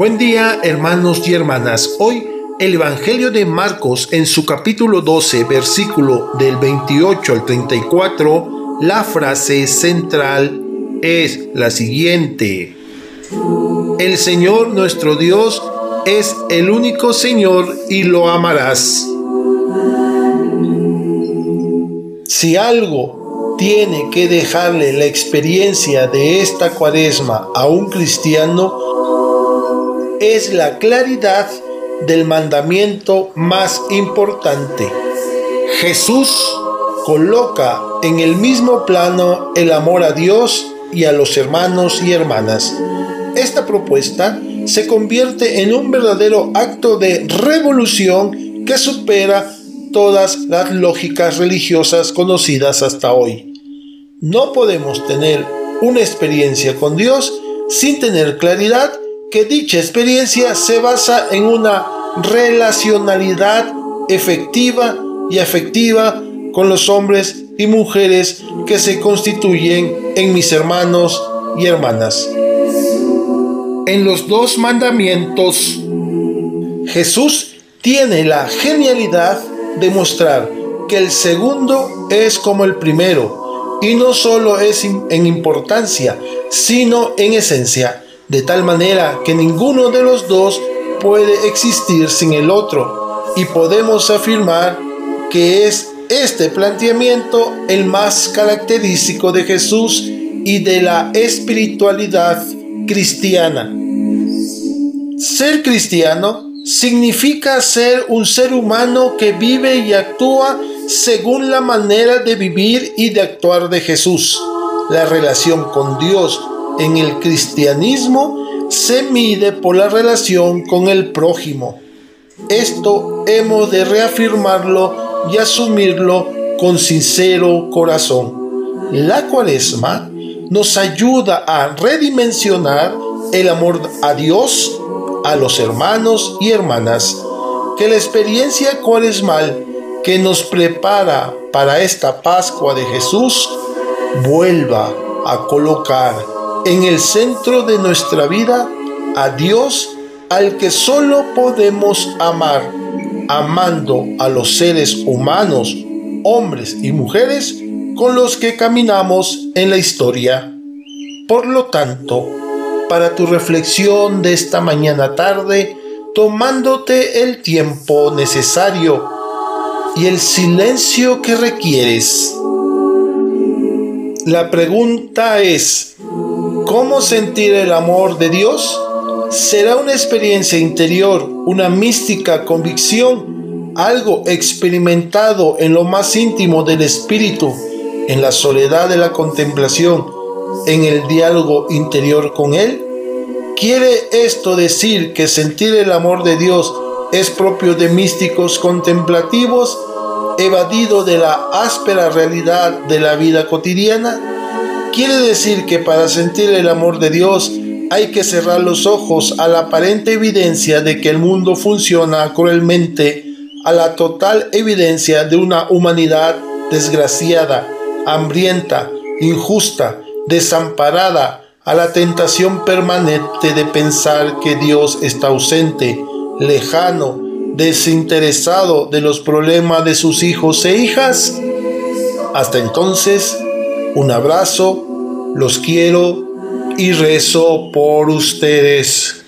Buen día hermanos y hermanas. Hoy el Evangelio de Marcos en su capítulo 12, versículo del 28 al 34, la frase central es la siguiente. El Señor nuestro Dios es el único Señor y lo amarás. Si algo tiene que dejarle la experiencia de esta cuaresma a un cristiano, es la claridad del mandamiento más importante. Jesús coloca en el mismo plano el amor a Dios y a los hermanos y hermanas. Esta propuesta se convierte en un verdadero acto de revolución que supera todas las lógicas religiosas conocidas hasta hoy. No podemos tener una experiencia con Dios sin tener claridad que dicha experiencia se basa en una relacionalidad efectiva y afectiva con los hombres y mujeres que se constituyen en mis hermanos y hermanas. En los dos mandamientos, Jesús tiene la genialidad de mostrar que el segundo es como el primero, y no solo es en importancia, sino en esencia de tal manera que ninguno de los dos puede existir sin el otro, y podemos afirmar que es este planteamiento el más característico de Jesús y de la espiritualidad cristiana. Ser cristiano significa ser un ser humano que vive y actúa según la manera de vivir y de actuar de Jesús. La relación con Dios en el cristianismo se mide por la relación con el prójimo. Esto hemos de reafirmarlo y asumirlo con sincero corazón. La cuaresma nos ayuda a redimensionar el amor a Dios, a los hermanos y hermanas. Que la experiencia cuaresmal que nos prepara para esta Pascua de Jesús vuelva a colocar en el centro de nuestra vida a Dios al que solo podemos amar, amando a los seres humanos, hombres y mujeres con los que caminamos en la historia. Por lo tanto, para tu reflexión de esta mañana tarde, tomándote el tiempo necesario y el silencio que requieres. La pregunta es, ¿Cómo sentir el amor de Dios? Será una experiencia interior, una mística convicción, algo experimentado en lo más íntimo del espíritu, en la soledad de la contemplación, en el diálogo interior con Él. ¿Quiere esto decir que sentir el amor de Dios es propio de místicos contemplativos, evadido de la áspera realidad de la vida cotidiana? Quiere decir que para sentir el amor de Dios hay que cerrar los ojos a la aparente evidencia de que el mundo funciona cruelmente, a la total evidencia de una humanidad desgraciada, hambrienta, injusta, desamparada, a la tentación permanente de pensar que Dios está ausente, lejano, desinteresado de los problemas de sus hijos e hijas. Hasta entonces, un abrazo, los quiero y rezo por ustedes.